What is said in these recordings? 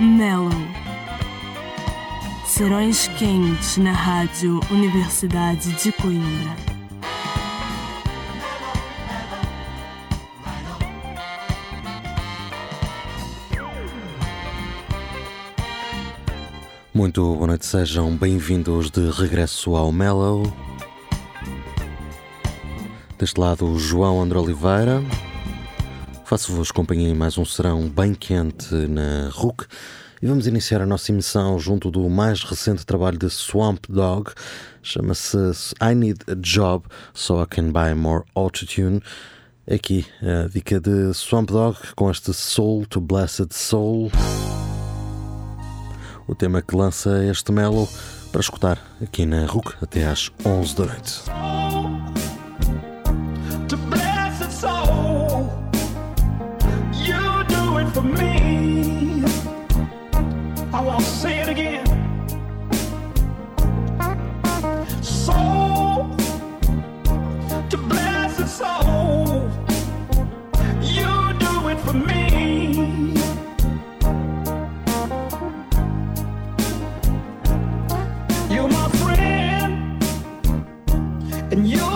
Mellow. Serões quentes na Rádio Universidade de Coimbra. Muito boa noite, sejam bem-vindos de regresso ao Mellow. Deste lado, João André Oliveira. Faço-vos companhia em mais um serão bem quente na RUC e vamos iniciar a nossa emissão junto do mais recente trabalho de Swamp Dog. Chama-se I Need a Job So I Can Buy More Autotune. Aqui a dica de Swamp Dog com este Soul to Blessed Soul. O tema que lança este Mellow para escutar aqui na RUC até às 11 da noite. For me. I want to say it again. To blessed soul. You do it for me. You're my friend, and you're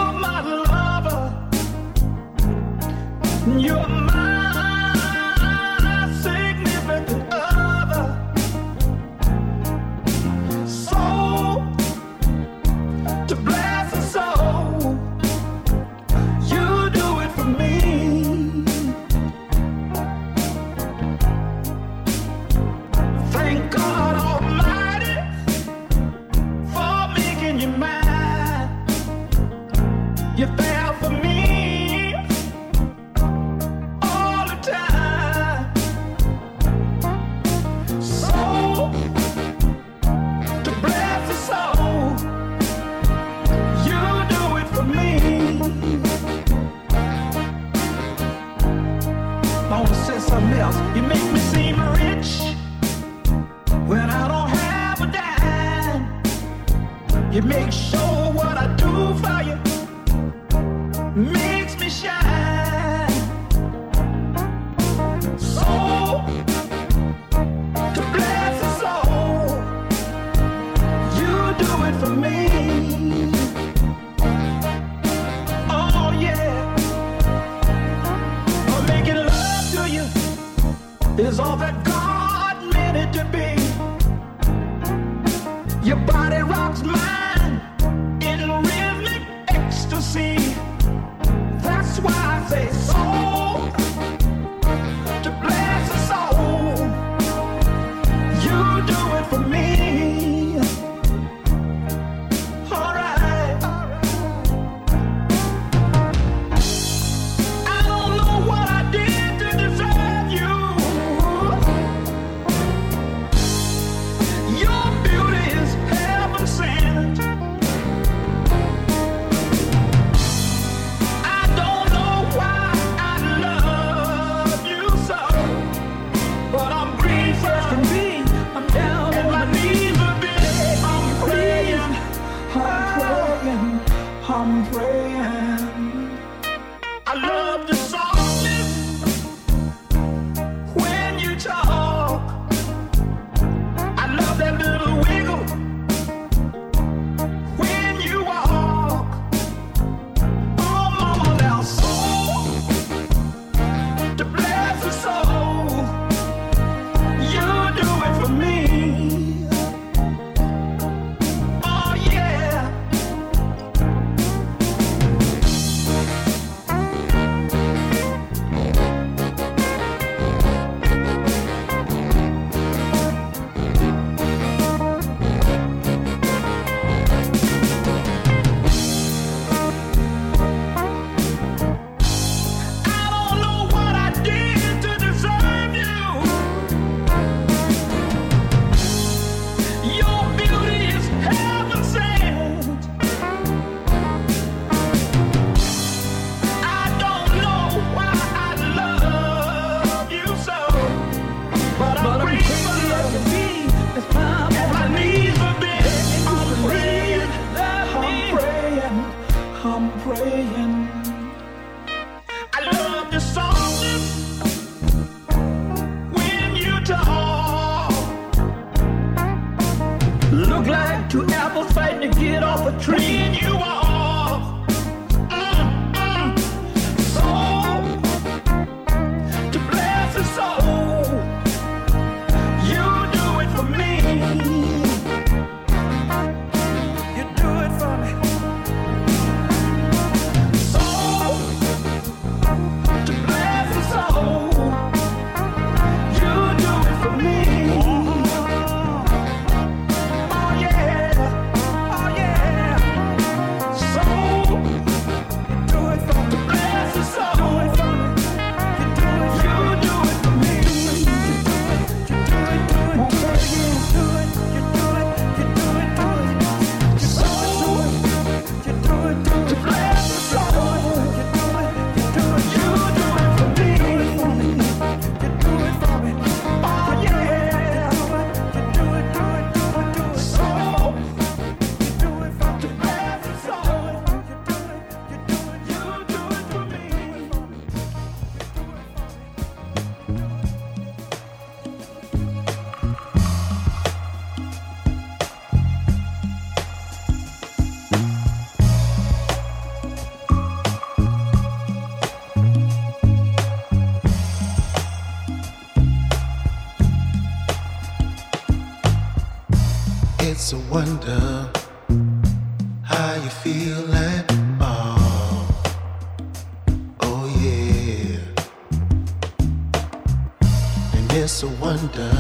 wonder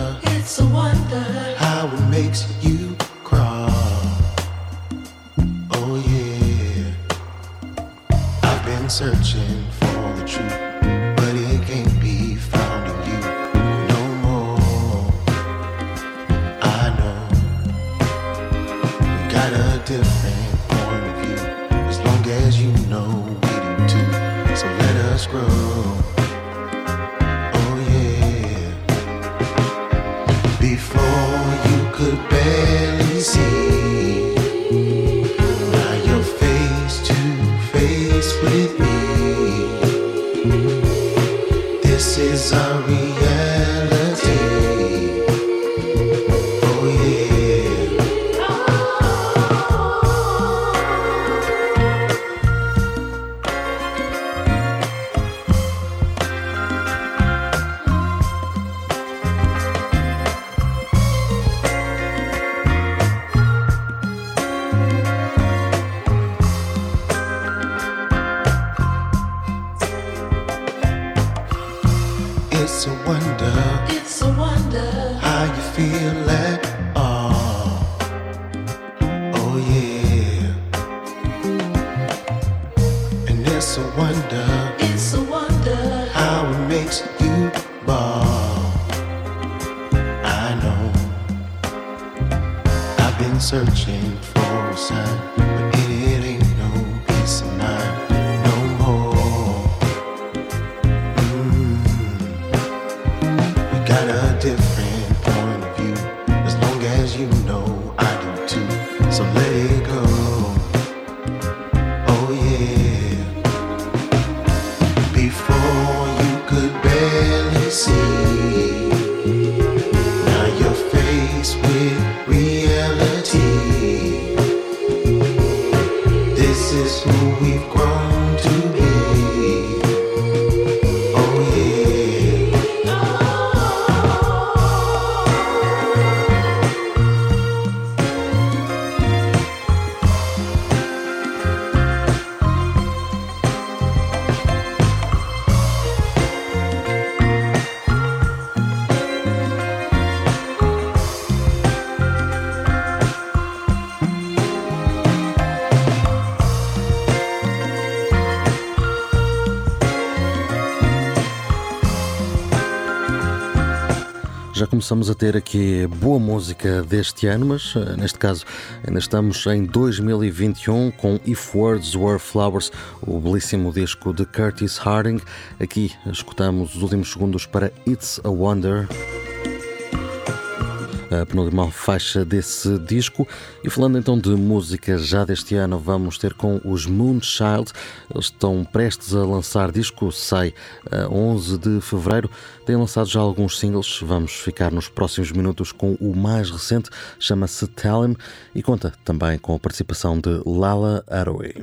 começamos a ter aqui boa música deste ano, mas eh, neste caso ainda estamos em 2021 com If Words Were Flowers, o belíssimo disco de Curtis Harding. Aqui escutamos os últimos segundos para It's a Wonder. A penúltima faixa desse disco. E falando então de música já deste ano, vamos ter com os Moonchild. Eles estão prestes a lançar disco, sai a 11 de fevereiro. Têm lançado já alguns singles. Vamos ficar nos próximos minutos com o mais recente, chama-se Tell Him e conta também com a participação de Lala Haraway.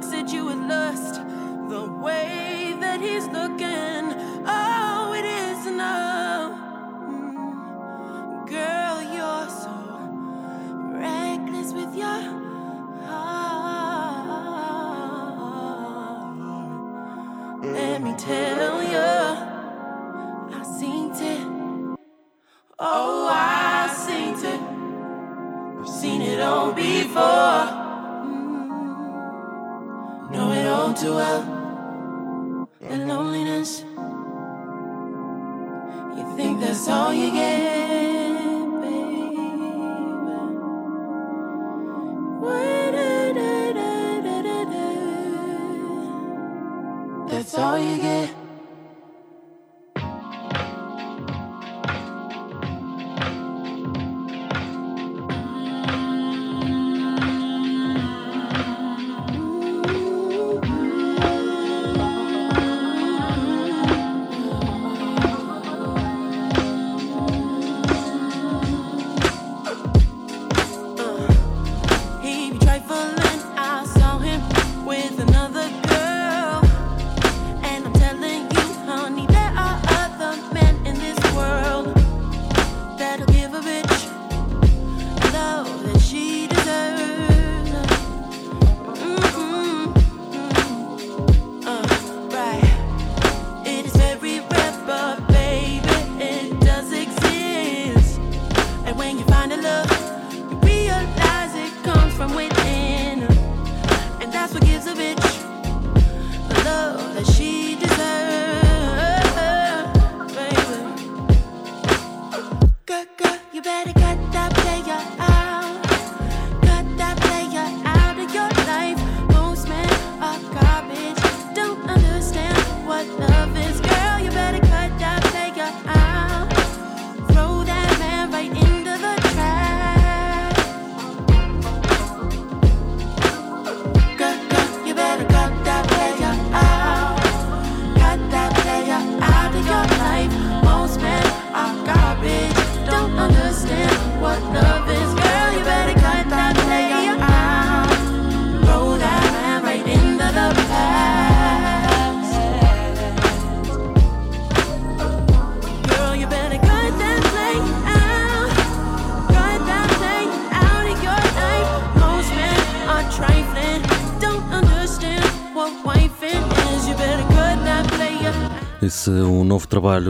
looks at you with lust, the way that he's looking.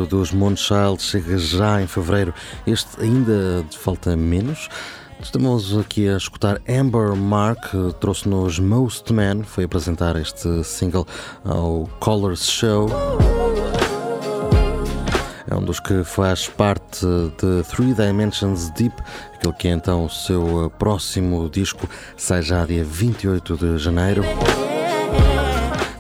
Dos Monchild chega já em fevereiro. Este ainda falta menos. Estamos aqui a escutar Amber Mark, trouxe-nos Most Man, foi apresentar este single ao Colors Show. É um dos que faz parte de Three Dimensions Deep, aquele que é então o seu próximo disco, sai já dia 28 de janeiro.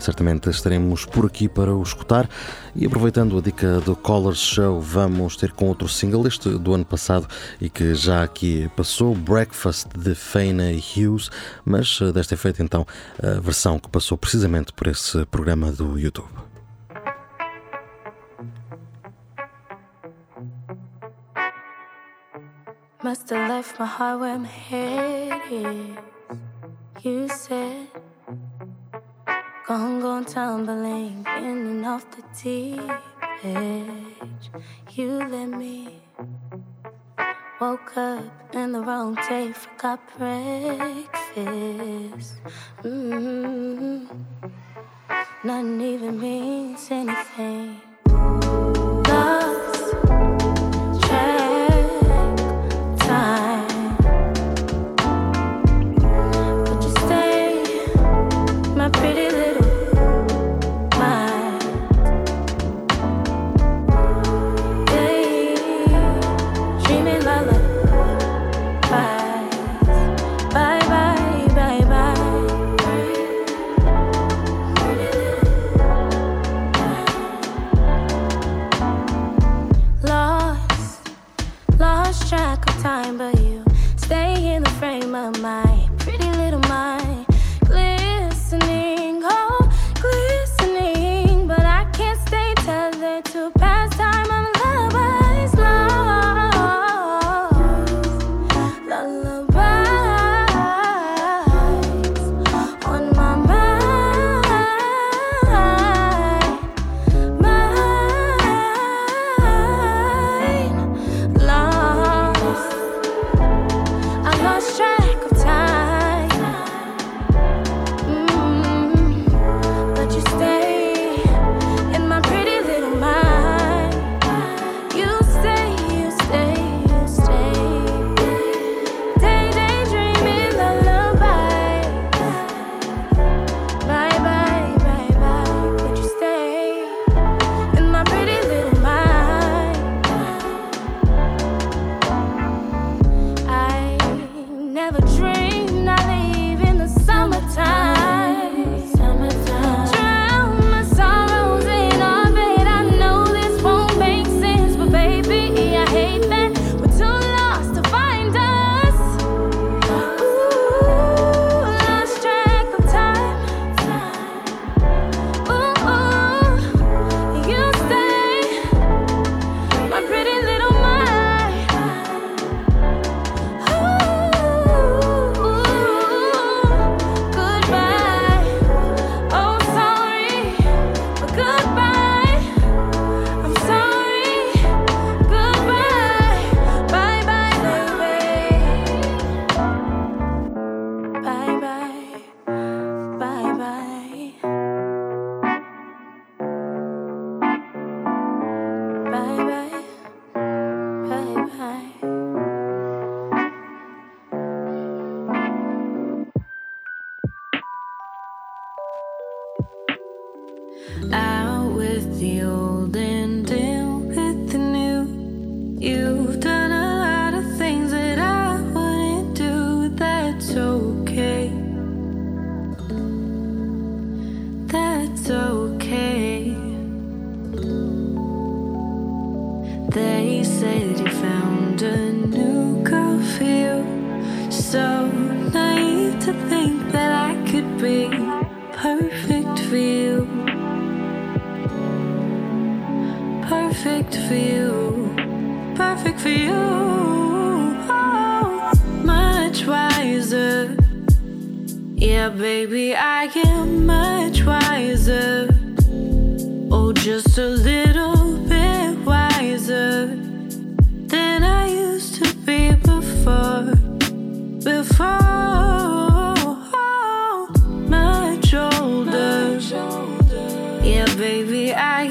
Certamente estaremos por aqui para o escutar. E aproveitando a dica do Colors Show, vamos ter com outro single, este do ano passado e que já aqui passou, Breakfast de Faina Hughes, mas eh, desta feita então a versão que passou precisamente por esse programa do YouTube. Must have left my heart where my head is. You said, Gone, gone, tumbling in and off the deep edge. You let me. Woke up in the wrong day, forgot breakfast. mm Nothing even means anything. Perfect for you. Perfect for you. Oh, much wiser. Yeah, baby, I am much wiser. Oh, just a little bit wiser than I used to be before. Before, oh, much older. Yeah, baby, I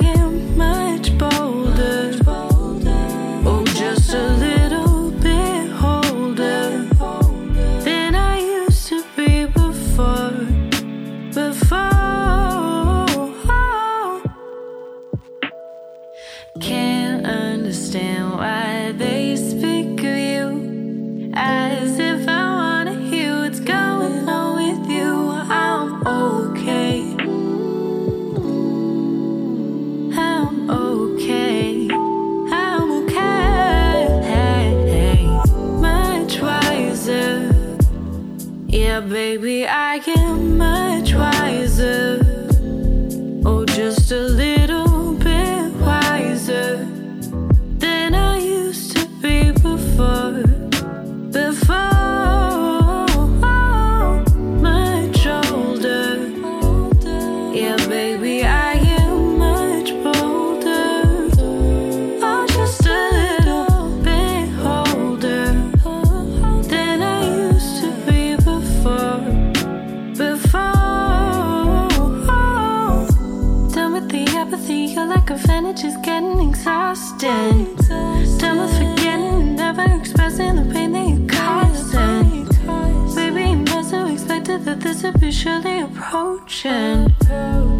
would be surely approaching.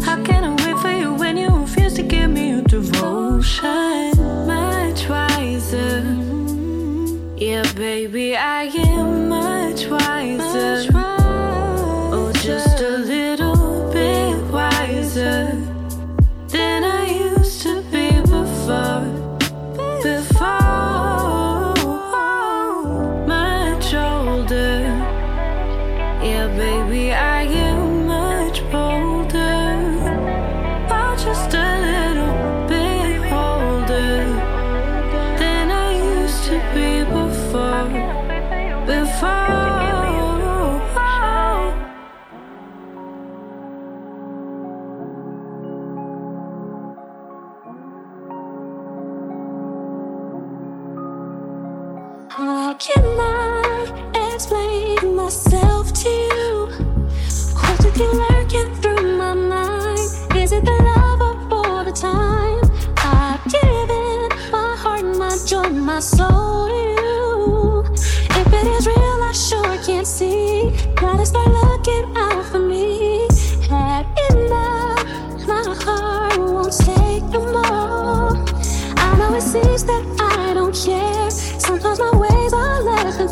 How can I wait for you when you refuse to give me your devotion? Much wiser. Yeah, baby, I am much wiser.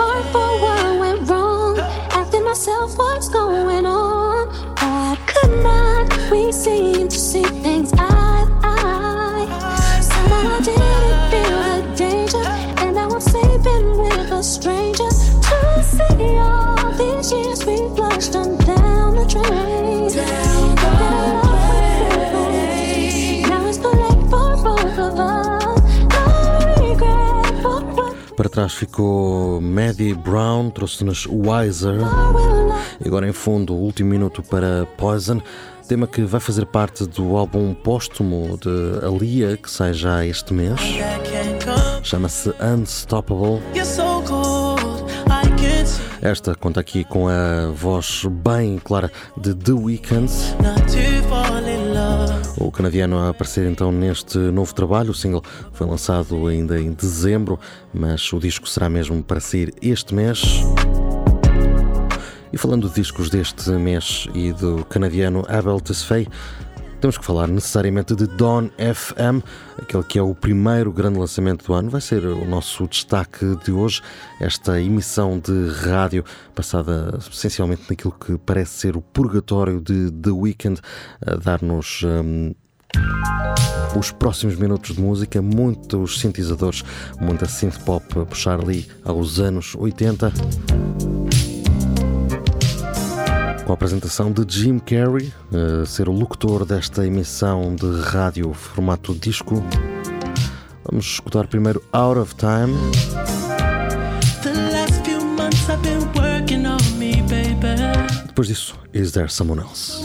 heart for what went wrong. Asking myself what's trás ficou Maddie Brown, trouxe-nos Wiser. E agora em fundo, o último minuto para Poison, tema que vai fazer parte do álbum póstumo de Alia, que sai já este mês. Chama-se Unstoppable. Esta conta aqui com a voz bem clara de The Weeknd. O canadiano a aparecer então neste novo trabalho. O single foi lançado ainda em dezembro, mas o disco será mesmo para sair este mês. E falando de discos deste mês e do canadiano Abel Tesfaye, temos que falar necessariamente de Dawn FM, aquele que é o primeiro grande lançamento do ano. Vai ser o nosso destaque de hoje, esta emissão de rádio passada essencialmente naquilo que parece ser o purgatório de The Weeknd, a dar-nos. hum, os próximos minutos de música, muitos sintetizadores, muita synth pop a puxar ali aos anos 80. Com a apresentação de Jim Carrey, a ser o locutor desta emissão de rádio formato disco. Vamos escutar primeiro Out of Time. Depois disso, Is There Someone Else?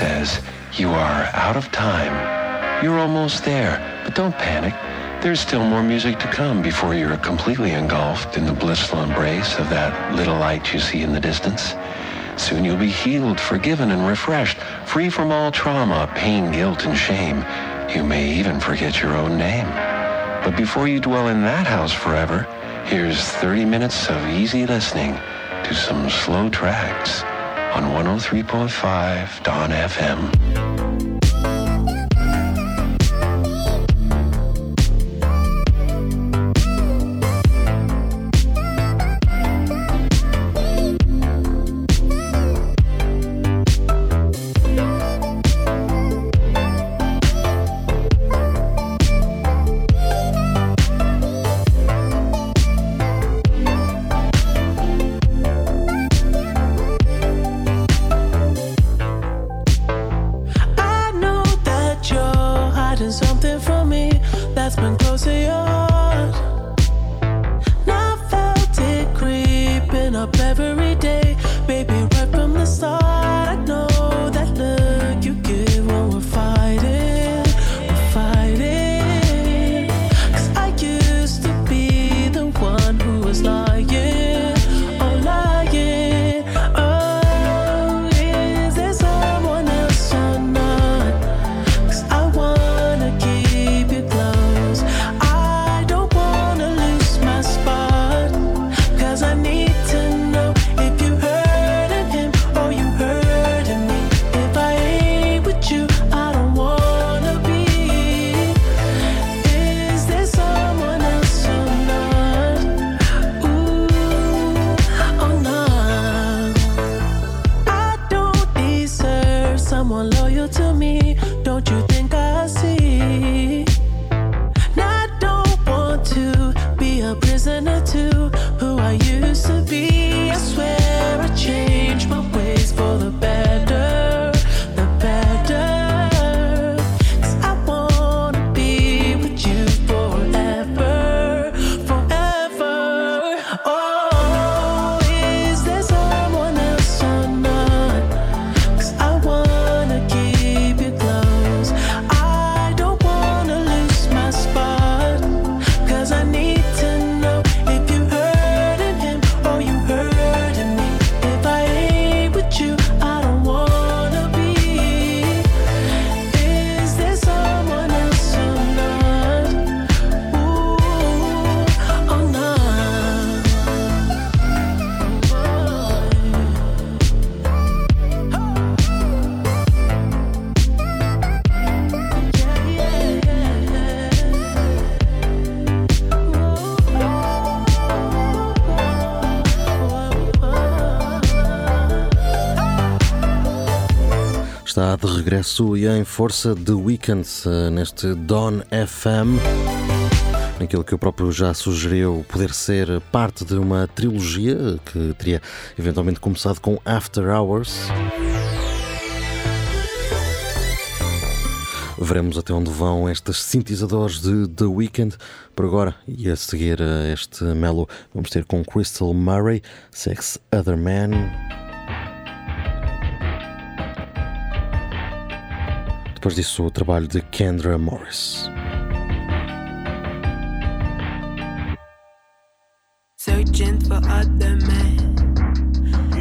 says, You are out of time. You're almost there, but don't panic. There's still more music to come before you're completely engulfed in the blissful embrace of that little light you see in the distance. Soon you'll be healed, forgiven, and refreshed, free from all trauma, pain, guilt, and shame. You may even forget your own name. But before you dwell in that house forever, here's 30 minutes of easy listening to some slow tracks on 103.5 Don FM. regresso e em força de Weeknd eh, neste Don FM. Naquilo que o próprio já sugeriu poder ser parte de uma trilogia que teria eventualmente começado com After Hours. Veremos até onde vão estes sintetizadores de The Weeknd, Por agora, e a seguir a este melo, vamos ter com Crystal Murray, Sex Other Man. Depois disso, o trabalho de Kendra Morris. Searching for other men,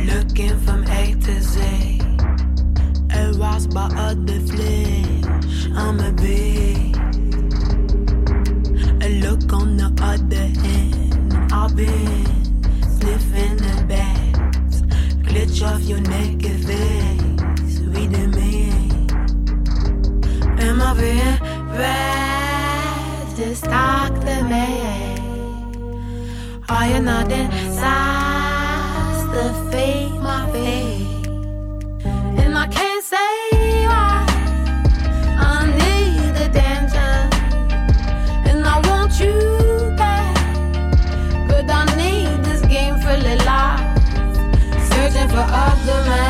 looking from A to Z. Aroused by other flesh, I'm a bee. A look on the other hand, I've been sniffing the bags. Glitch off your naked face, reading me. Being bad to stalk the man? Are you not size to? And I can't say why I need attention. And I want you back. But I need this game of lies. Searching for other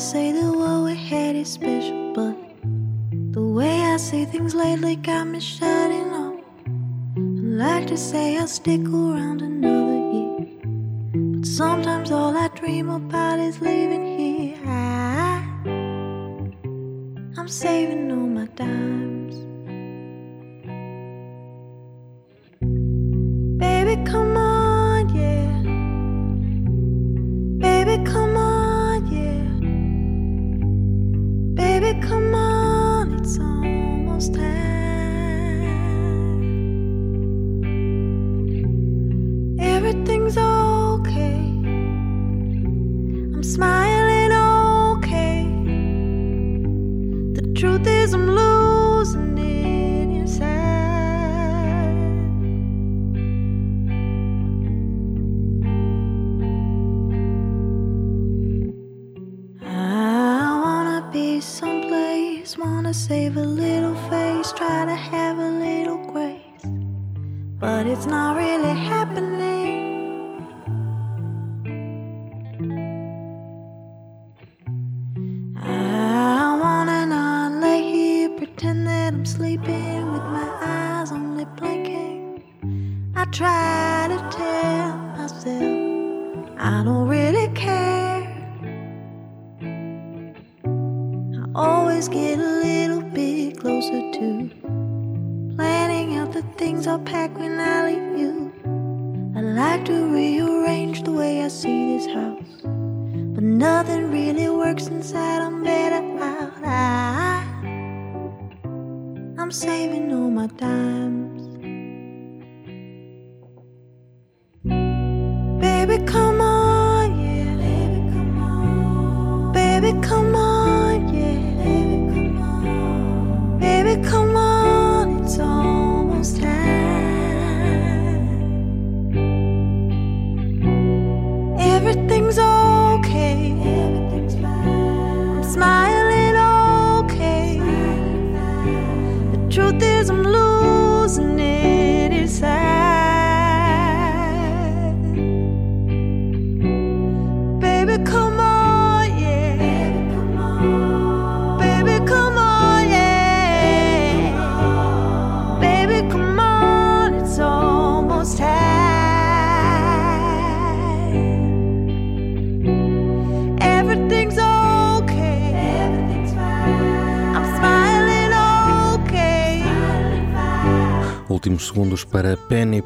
say that what we had is special, but the way I see things lately got me shutting up. I like to say I'll stick around another year, but sometimes all I dream about is leaving here. I, I'm saving all my dimes.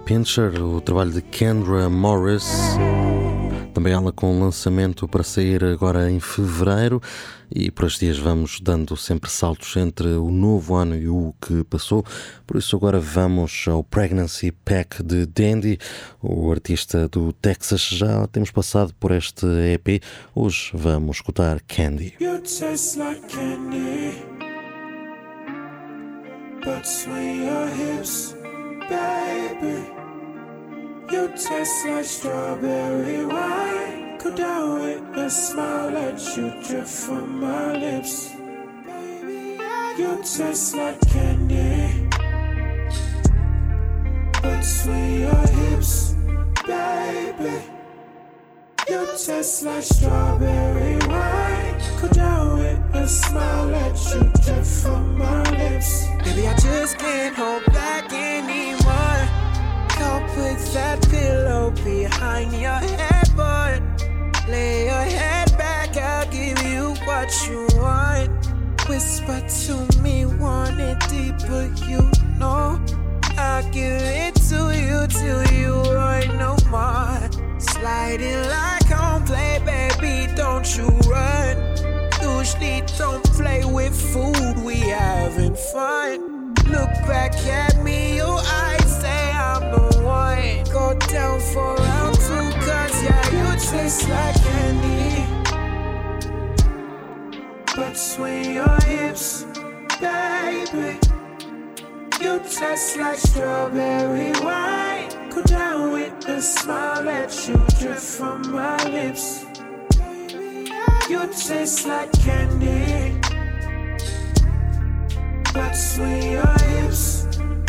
Pincher, o trabalho de Kendra Morris. Também ela com lançamento para sair agora em fevereiro. E por estes dias vamos dando sempre saltos entre o novo ano e o que passou. Por isso, agora vamos ao Pregnancy Pack de Dandy, o artista do Texas. Já temos passado por este EP. Hoje vamos escutar Candy. You baby. You taste like strawberry wine. Down with a smile, let you drip from my lips. Baby, you taste like candy, swing your hips, baby. You taste like strawberry wine. Down with a smile, let you drip from my lips. Baby, I just can't hold back anymore. Whisper to me, want it deeper, you know. I'll give it to you till you want no more. Sliding like home play, baby, don't you run. Usually don't play with food, we having fun. Look back at me, your eyes say I'm the one. Go down for round two, cause yeah, you taste like candy. Swing your hips, baby. You taste like strawberry wine. Go down with a smile, let you drip from my lips. You taste like candy. But swing your hips,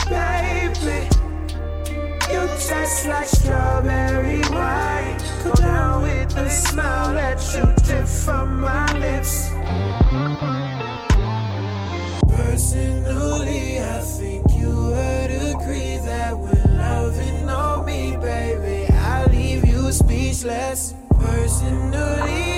baby. You taste like strawberry wine. Go down with a smile, let you drip from my lips. Personally, I think you would agree that when loving on me, baby, I leave you speechless. Personally,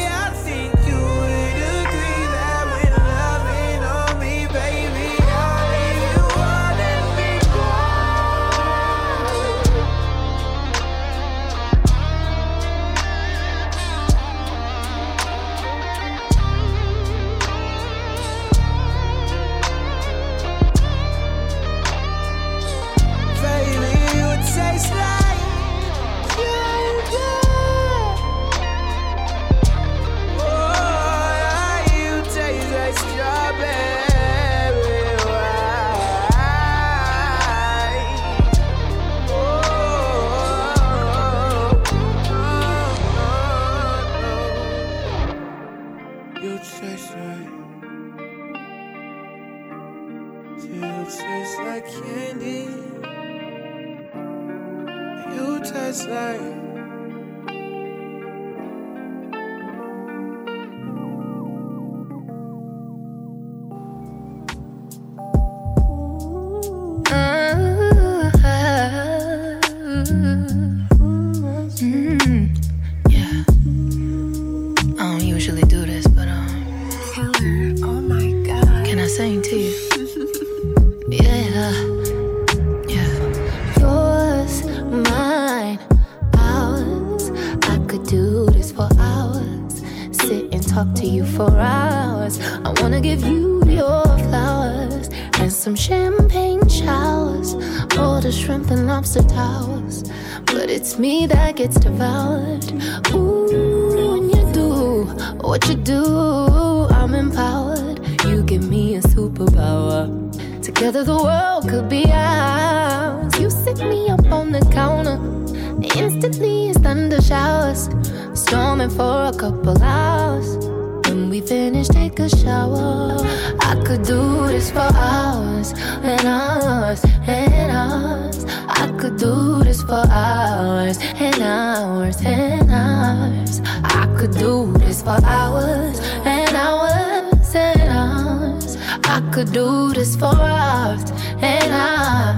I could do this for hours and I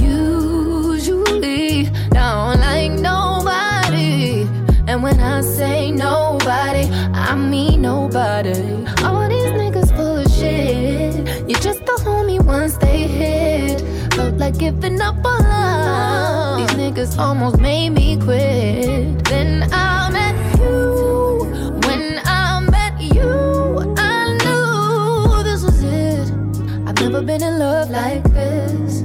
Usually, don't like nobody. And when I say nobody, I mean nobody. All these niggas full of shit. You're just a homie once they hit. Felt like giving up on love. These niggas almost made me quit. Then I never been in love like this.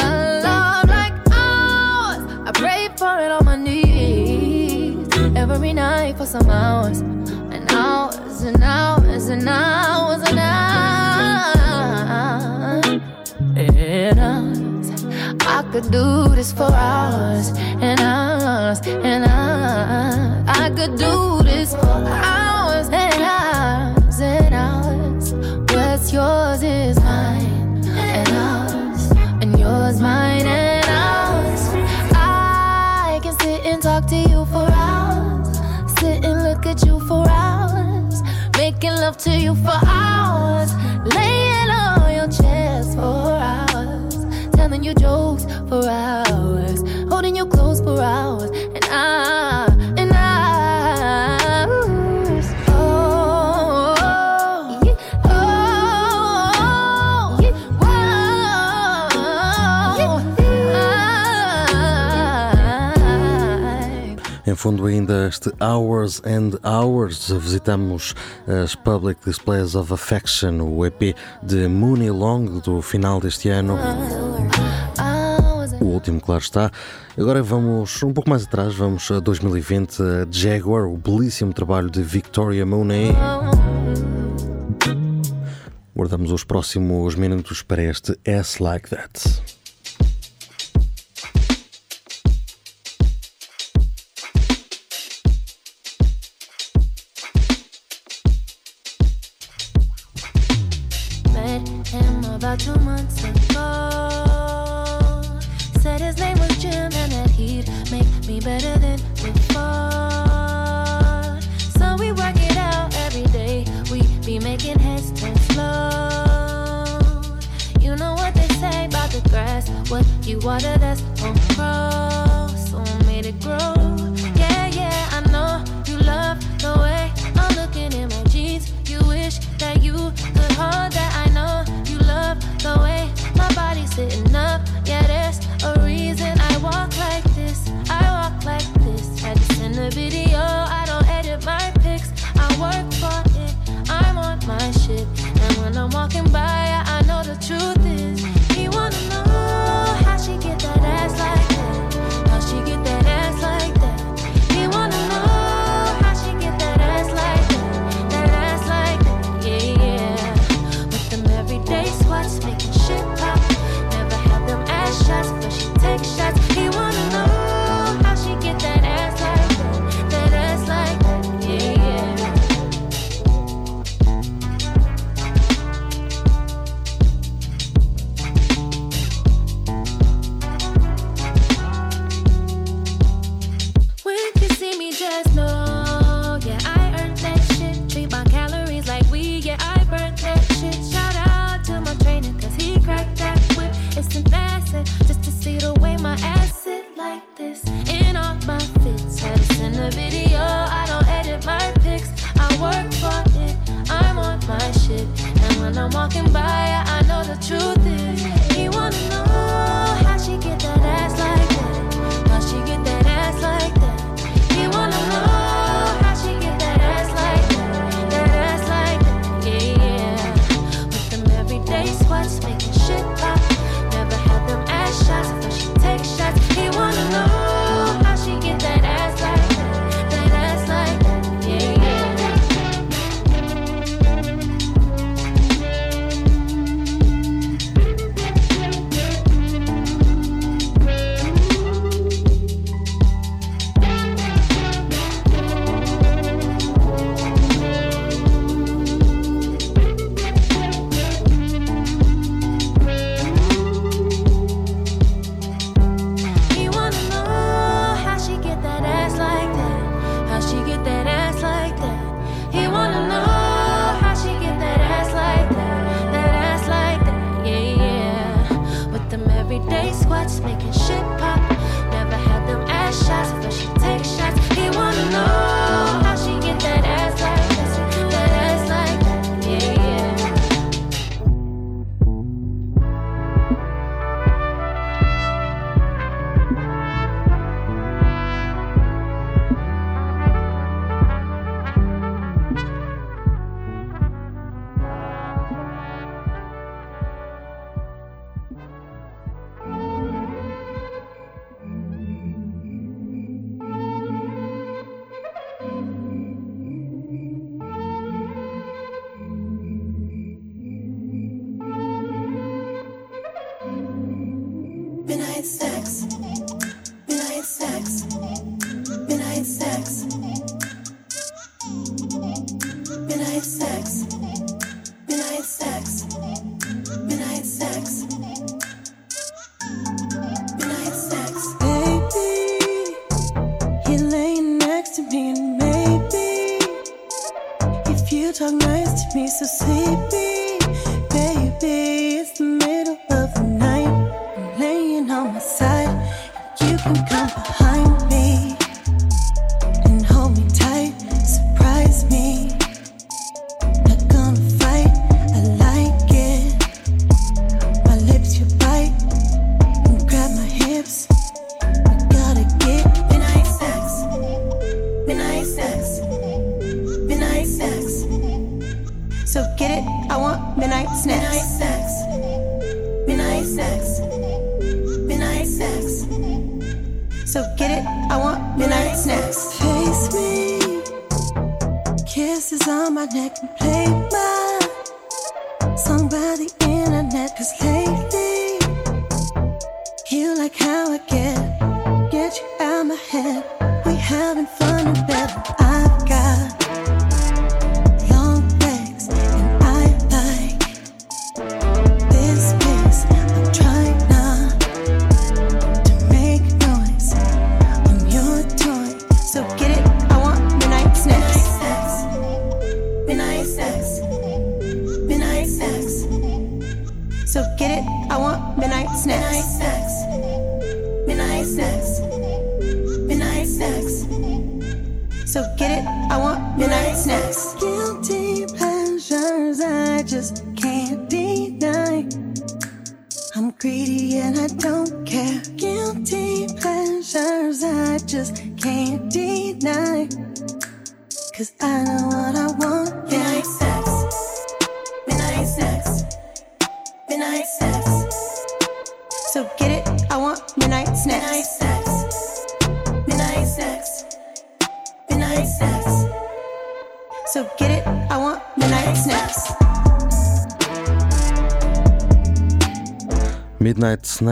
A love like ours. I pray for it on my knees every night for some hours and hours and hours and hours and hours and hours. I could do this for hours and hours and hours. I could do this for hours and hours and hours. What's yours is mine and ours. I can sit and talk to you for hours, sit and look at you for hours, making love to you for hours, laying on your chest for hours, telling you jokes for hours, holding you close for hours, and I and I. fundo, ainda este Hours and Hours, visitamos as Public Displays of Affection, o EP de Mooney Long do final deste ano. O último, claro está. Agora vamos um pouco mais atrás, vamos a 2020, a Jaguar, o belíssimo trabalho de Victoria Monet. Guardamos os próximos minutos para este S Like That.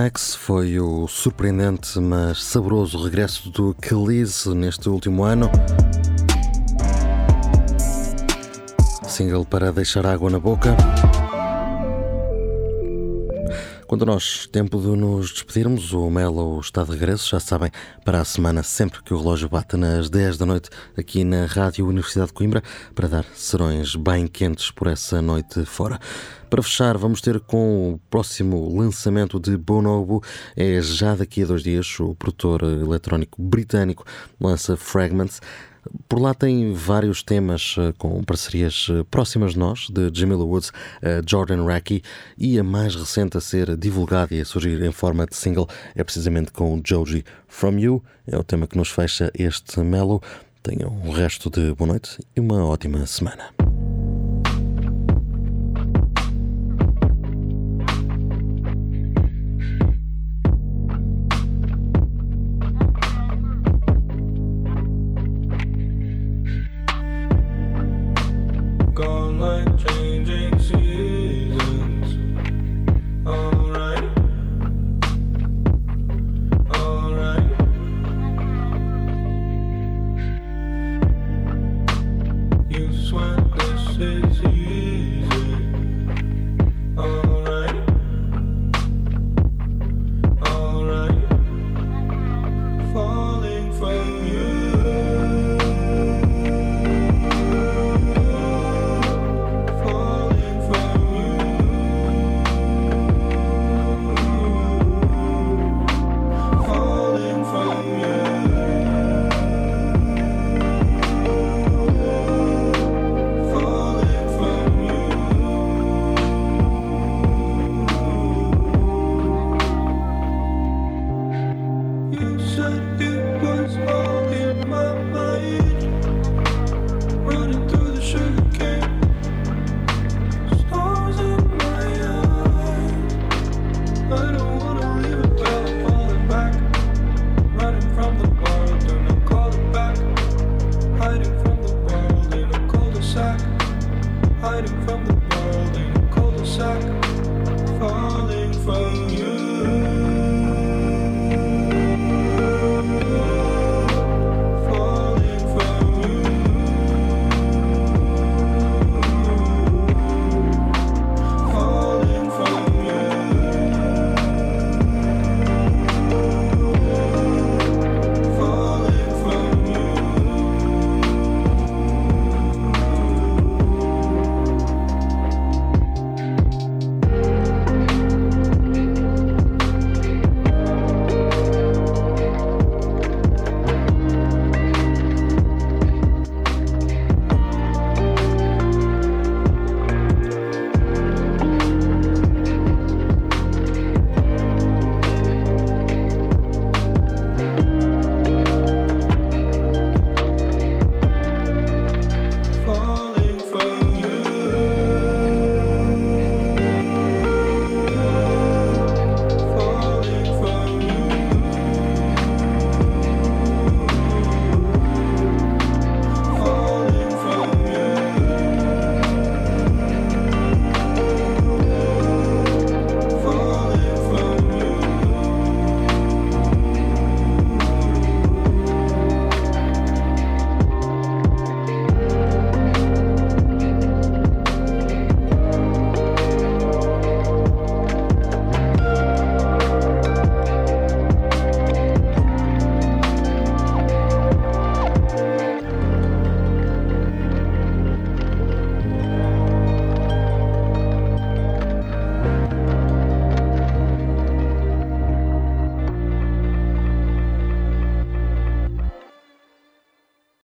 Snacks foi o surpreendente, mas saboroso regresso do Khalees neste último ano. Single para deixar água na boca. Quando nós, tempo de nos despedirmos, o Melo está de regresso, já sabem, para a semana, sempre que o relógio bate nas 10 da noite, aqui na Rádio Universidade de Coimbra, para dar serões bem quentes por essa noite fora. Para fechar, vamos ter com o próximo lançamento de Bonobo, é já daqui a dois dias, o produtor eletrónico britânico lança Fragments. Por lá tem vários temas eh, com parcerias eh, próximas de nós, de Jamila Woods, a Jordan Racky, e a mais recente a ser divulgada e a surgir em forma de single é precisamente com Joji From You. É o tema que nos fecha este Mellow. Tenham um resto de boa noite e uma ótima semana.